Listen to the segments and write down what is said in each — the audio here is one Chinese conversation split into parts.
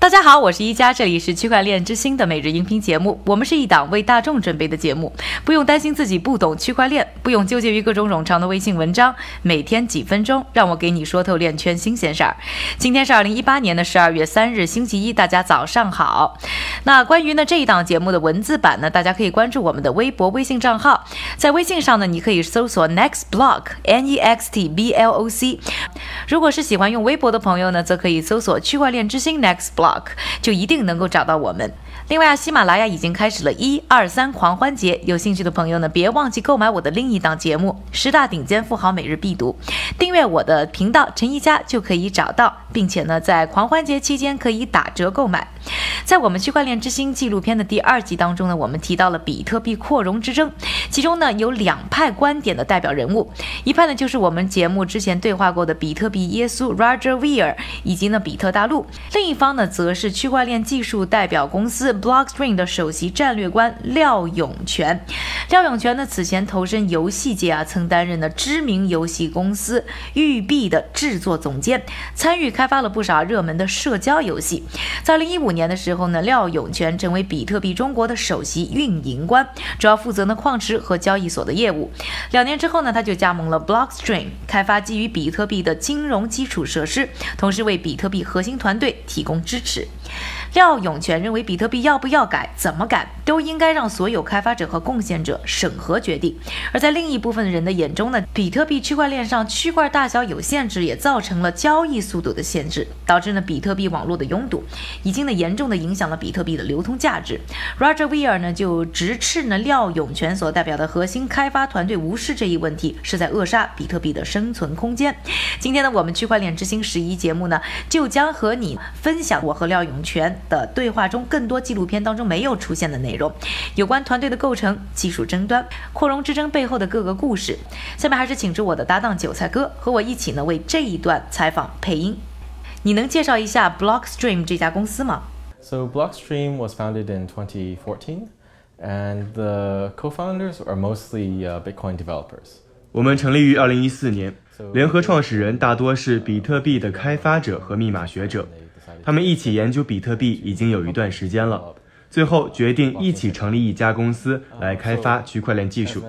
大家好，我是一加，这里是区块链之星的每日音频节目。我们是一档为大众准备的节目，不用担心自己不懂区块链，不用纠结于各种冗长的微信文章。每天几分钟，让我给你说透链圈新鲜事儿。今天是二零一八年的十二月三日，星期一，大家早上好。那关于呢这一档节目的文字版呢，大家可以关注我们的微博、微信账号，在微信上呢，你可以搜索 Next Block N E X T B L O C。如果是喜欢用微博的朋友呢，则可以搜索区块链之星 Next Block。就一定能够找到我们。另外啊，喜马拉雅已经开始了一二三狂欢节，有兴趣的朋友呢，别忘记购买我的另一档节目《十大顶尖富豪每日必读》，订阅我的频道陈一佳就可以找到，并且呢，在狂欢节期间可以打折购买。在我们区块链之星纪录片的第二集当中呢，我们提到了比特币扩容之争，其中呢有两派观点的代表人物，一派呢就是我们节目之前对话过的比特币耶稣 Roger Ver 以及呢比特大陆，另一方呢则是区块链技术代表公司。Blockstream 的首席战略官廖永全，廖永全呢此前投身游戏界啊，曾担任了知名游戏公司育碧的制作总监，参与开发了不少热门的社交游戏。在二零一五年年的时候呢，廖永全成为比特币中国的首席运营官，主要负责呢矿池和交易所的业务。两年之后呢，他就加盟了 Blockstream，开发基于比特币的金融基础设施，同时为比特币核心团队提供支持。廖永全认为，比特币要不要改、怎么改，都应该让所有开发者和贡献者审核决定。而在另一部分人的眼中呢，比特币区块链上区块大小有限制，也造成了交易速度的限制，导致呢比特币网络的拥堵，已经呢严重的影响了比特币的流通价值。Roger Ver 呢就直斥呢廖永全所代表的核心开发团队无视这一问题，是在扼杀比特币的生存空间。今天呢，我们区块链之星十一节目呢，就将和你分享我和廖永全。的对话中，更多纪录片当中没有出现的内容，有关团队的构成、技术争端、扩容之争背后的各个故事。下面还是请出我的搭档韭菜哥和我一起呢，为这一段采访配音。你能介绍一下 Blockstream 这家公司吗？So Blockstream was founded in 2014, and the co-founders are mostly Bitcoin developers. 我们成立于2014年，联合创始人大多是比特币的开发者和密码学者。他们一起研究比特币已经有一段时间了，最后决定一起成立一家公司来开发区块链技术。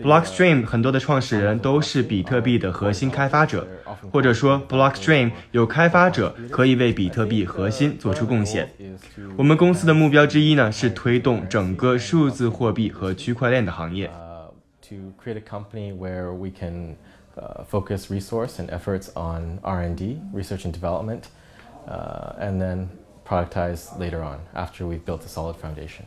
Blockstream 很多的创始人都是比特币的核心开发者，或者说 Blockstream 有开发者可以为比特币核心做出贡献。我们公司的目标之一呢是推动整个数字货币和区块链的行业。To create a company where we can focus resource and efforts on R&D, research and development. Uh, and then productize later on after we've built a solid foundation.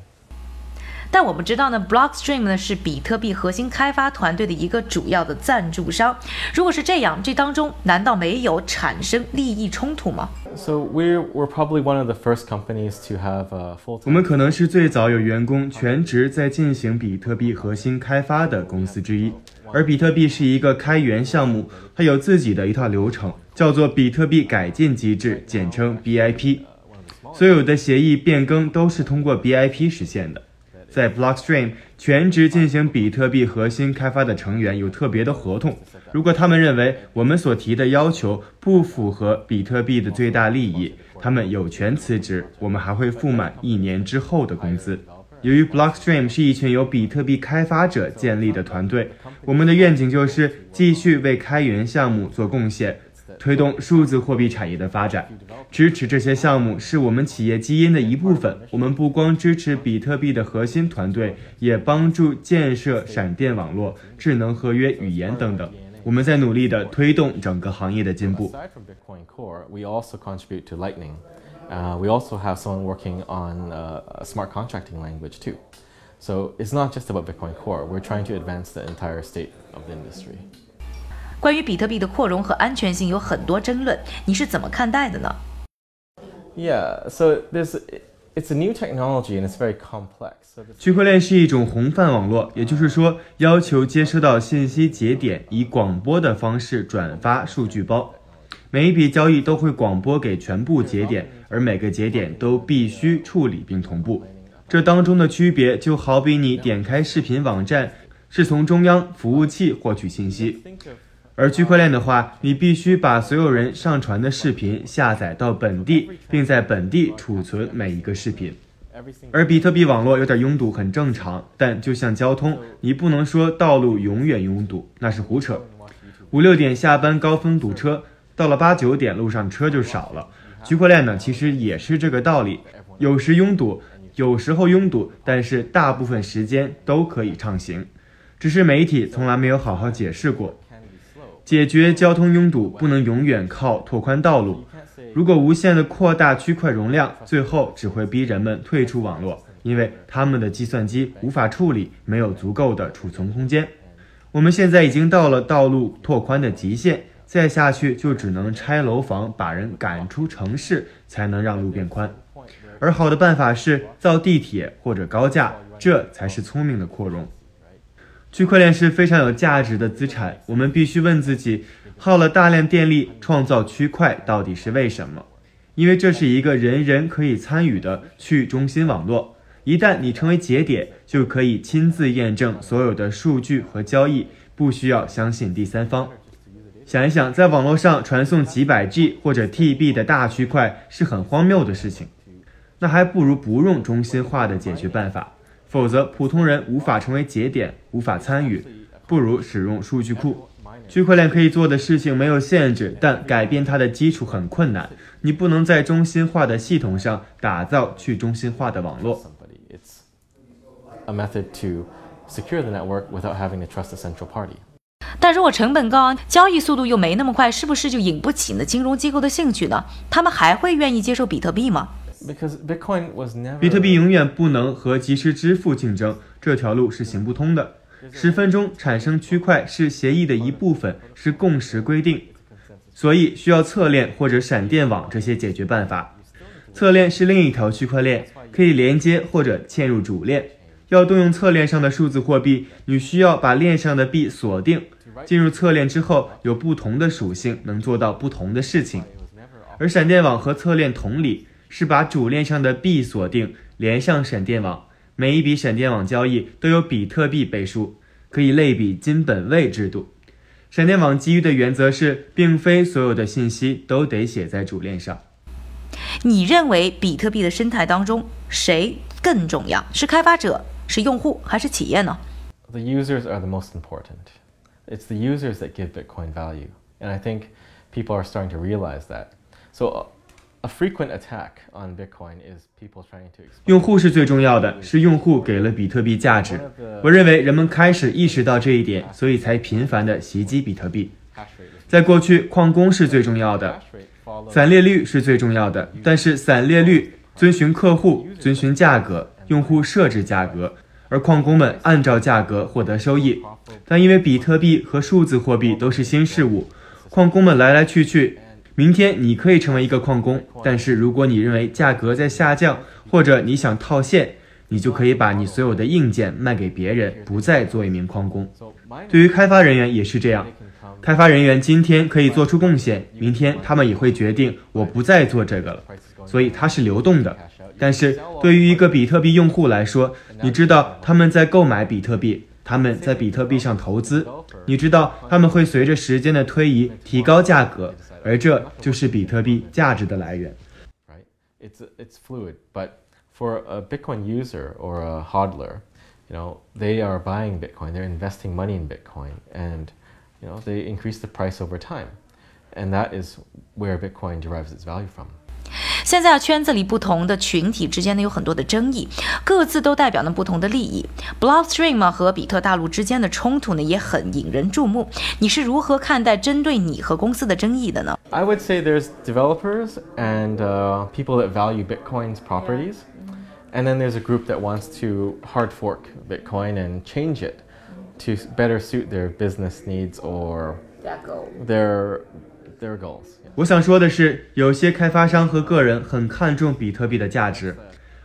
但我们知道呢，Blockstream 呢是比特币核心开发团队的一个主要的赞助商。如果是这样，这当中难道没有产生利益冲突吗？So we're we're probably one of the first companies to have a full. 我们可能是最早有员工全职在进行比特币核心开发的公司之一。而比特币是一个开源项目，它有自己的一套流程，叫做比特币改进机制，简称 BIP。所有的协议变更都是通过 BIP 实现的。在 Blockstream 全职进行比特币核心开发的成员有特别的合同，如果他们认为我们所提的要求不符合比特币的最大利益，他们有权辞职，我们还会付满一年之后的工资。由于 Blockstream 是一群由比特币开发者建立的团队，我们的愿景就是继续为开源项目做贡献，推动数字货币产业的发展。支持这些项目是我们企业基因的一部分。我们不光支持比特币的核心团队，也帮助建设闪电网络、智能合约语言等等。我们在努力地推动整个行业的进步。Uh, we also have someone working on uh, a smart contracting language too. So it's not just about Bitcoin Core. We're trying to advance the entire state of the industry. 关于比特币的扩容和安全性有很多争论，你是怎么看待的呢？Yeah, so there's it's a new technology and it's very complex. 区块链是一种红泛网络，也就是说，要求接收到信息节点以广播的方式转发数据包。每一笔交易都会广播给全部节点，而每个节点都必须处理并同步。这当中的区别就好比你点开视频网站，是从中央服务器获取信息，而区块链的话，你必须把所有人上传的视频下载到本地，并在本地储存每一个视频。而比特币网络有点拥堵很正常，但就像交通，你不能说道路永远拥堵，那是胡扯。五六点下班高峰堵车，到了八九点路上车就少了。区块链呢，其实也是这个道理，有时拥堵，有时候拥堵，但是大部分时间都可以畅行。只是媒体从来没有好好解释过。解决交通拥堵不能永远靠拓宽道路。如果无限的扩大区块容量，最后只会逼人们退出网络，因为他们的计算机无法处理，没有足够的储存空间。我们现在已经到了道路拓宽的极限，再下去就只能拆楼房，把人赶出城市，才能让路变宽。而好的办法是造地铁或者高架，这才是聪明的扩容。区块链是非常有价值的资产，我们必须问自己：耗了大量电力创造区块到底是为什么？因为这是一个人人可以参与的去中心网络。一旦你成为节点，就可以亲自验证所有的数据和交易，不需要相信第三方。想一想，在网络上传送几百 G 或者 TB 的大区块是很荒谬的事情，那还不如不用中心化的解决办法。否则，普通人无法成为节点，无法参与，不如使用数据库。区块链可以做的事情没有限制，但改变它的基础很困难。你不能在中心化的系统上打造去中心化的网络。但如果成本高昂，交易速度又没那么快，是不是就引不起呢金融机构的兴趣呢？他们还会愿意接受比特币吗？比特币永远不能和即时支付竞争，这条路是行不通的。十分钟产生区块是协议的一部分，是共识规定，所以需要侧链或者闪电网这些解决办法。侧链是另一条区块链，可以连接或者嵌入主链。要动用侧链上的数字货币，你需要把链上的币锁定。进入侧链之后，有不同的属性，能做到不同的事情。而闪电网和侧链同理。是把主链上的币锁定，连上闪电网，每一笔闪电网交易都有比特币背书，可以类比金本位制度。闪电网基于的原则是，并非所有的信息都得写在主链上。你认为比特币的生态当中谁更重要？是开发者、是用户还是企业呢？The users are the most important. It's the users that give Bitcoin value, and I think people are starting to realize that. So. A frequent attack on Bitcoin is people trying to. 用户是最重要的，是用户给了比特币价值。我认为人们开始意识到这一点，所以才频繁的袭击比特币。在过去，矿工是最重要的，散列率是最重要的。但是散列率遵循客户，遵循价格，用户设置价格，而矿工们按照价格获得收益。但因为比特币和数字货币都是新事物，矿工们来来去去。明天你可以成为一个矿工，但是如果你认为价格在下降，或者你想套现，你就可以把你所有的硬件卖给别人，不再做一名矿工。对于开发人员也是这样，开发人员今天可以做出贡献，明天他们也会决定我不再做这个了，所以它是流动的。但是对于一个比特币用户来说，你知道他们在购买比特币，他们在比特币上投资，你知道他们会随着时间的推移提高价格。而这就是比特币价值的来源。Right, it's it's fluid, but for a Bitcoin user or a hodler, you know, they are buying Bitcoin, they're investing money in Bitcoin, and you know, they increase the price over time, and that is where Bitcoin derives its value from. 现在圈子里不同的群体之间呢有很多的争议，各自都代表了不同的利益。Blockstream 和比特大陆之间的冲突呢也很引人注目。你是如何看待针对你和公司的争议的呢？I would say there's developers and uh, people that value Bitcoin's properties, and then there's a group that wants to hard fork Bitcoin and change it to better suit their business needs or their their goals. 我想说的是，有些开发商和个人很看重比特币的价值，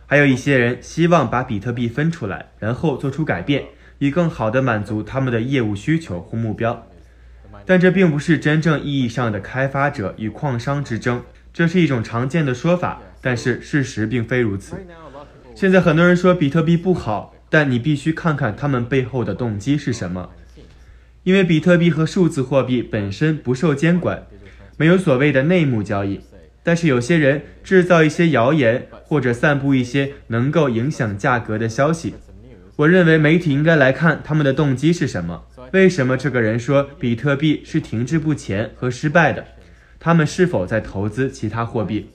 还有一些人希望把比特币分出来，然后做出改变，以更好地满足他们的业务需求或目标。但这并不是真正意义上的开发者与矿商之争，这是一种常见的说法，但是事实并非如此。现在很多人说比特币不好，但你必须看看他们背后的动机是什么。因为比特币和数字货币本身不受监管，没有所谓的内幕交易。但是有些人制造一些谣言，或者散布一些能够影响价格的消息。我认为媒体应该来看他们的动机是什么。为什么这个人说比特币是停滞不前和失败的？他们是否在投资其他货币？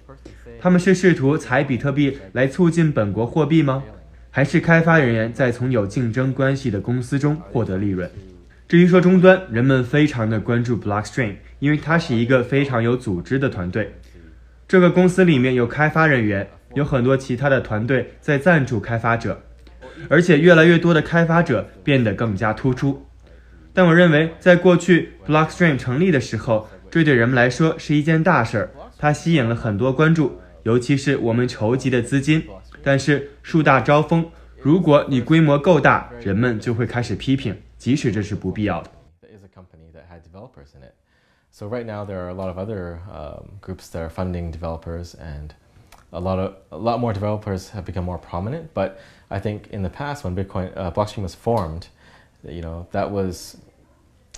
他们是试图采比特币来促进本国货币吗？还是开发人员在从有竞争关系的公司中获得利润？至于说终端，人们非常的关注 Blockstream，因为它是一个非常有组织的团队。这个公司里面有开发人员，有很多其他的团队在赞助开发者，而且越来越多的开发者变得更加突出。但我认为，在过去 Blockstream 成立的时候，这对人们来说是一件大事儿，它吸引了很多关注，尤其是我们筹集的资金。但是树大招风，如果你规模够大，人们就会开始批评，即使这是不必要的。So right now there are a lot of other um, groups that are funding developers and a lot of a lot more developers have become more prominent. But I think in the past when Bitcoin uh, blockchain was formed, you know that was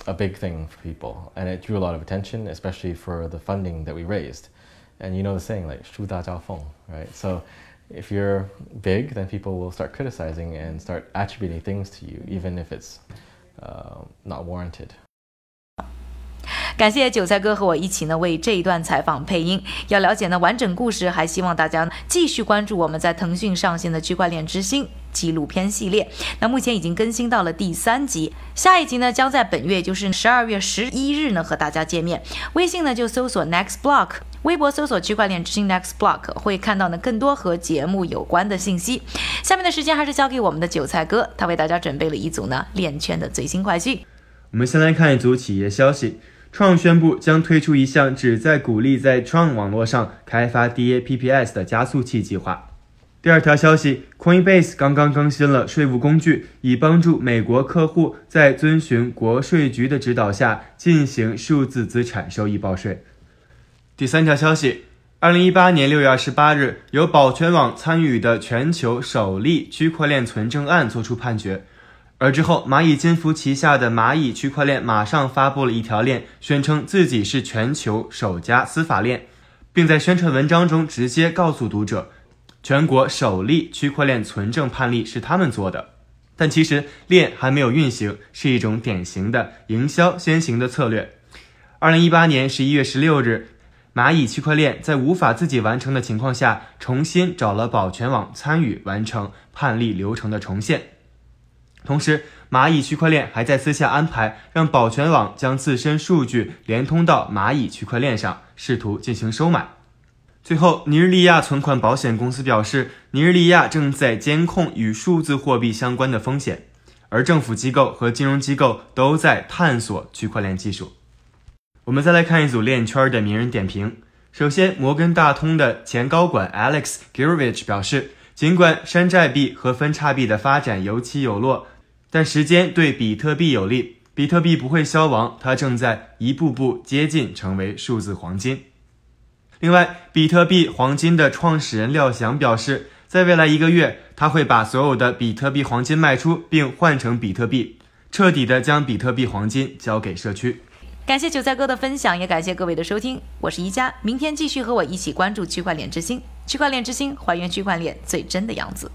a big thing for people and it drew a lot of attention, especially for the funding that we raised. And you know the saying like "shu da jiao feng," right? So if you're big, then people will start criticizing and start attributing things to you, even if it's uh, not warranted. 感谢韭菜哥和我一起呢为这一段采访配音。要了解呢完整故事，还希望大家继续关注我们在腾讯上线的《区块链之星》纪录片系列。那目前已经更新到了第三集，下一集呢将在本月，就是十二月十一日呢和大家见面。微信呢就搜索 Next Block，微博搜索区块链之星 Next Block，会看到呢更多和节目有关的信息。下面的时间还是交给我们的韭菜哥，他为大家准备了一组呢链圈的最新快讯。我们先来看一组企业消息。创宣布将推出一项旨在鼓励在创网络上开发 DApps 的加速器计划。第二条消息，Coinbase 刚刚更新了税务工具，以帮助美国客户在遵循国税局的指导下进行数字资产收益报税。第三条消息，二零一八年六月二十八日，由保全网参与的全球首例区块链存证案作出判决。而之后，蚂蚁金服旗下的蚂蚁区块链马上发布了一条链，宣称自己是全球首家司法链，并在宣传文章中直接告诉读者，全国首例区块链存证判例是他们做的。但其实链还没有运行，是一种典型的营销先行的策略。二零一八年十一月十六日，蚂蚁区块链在无法自己完成的情况下，重新找了保全网参与完成判例流程的重现。同时，蚂蚁区块链还在私下安排，让保全网将自身数据连通到蚂蚁区块链上，试图进行收买。最后，尼日利亚存款保险公司表示，尼日利亚正在监控与数字货币相关的风险，而政府机构和金融机构都在探索区块链技术。我们再来看一组链圈的名人点评。首先，摩根大通的前高管 Alex Girovich 表示，尽管山寨币和分叉币的发展有起有落。但时间对比特币有利，比特币不会消亡，它正在一步步接近成为数字黄金。另外，比特币黄金的创始人廖翔表示，在未来一个月，他会把所有的比特币黄金卖出，并换成比特币，彻底的将比特币黄金交给社区。感谢韭菜哥的分享，也感谢各位的收听，我是宜家，明天继续和我一起关注区块链之星，区块链之星还原区块链最真的样子。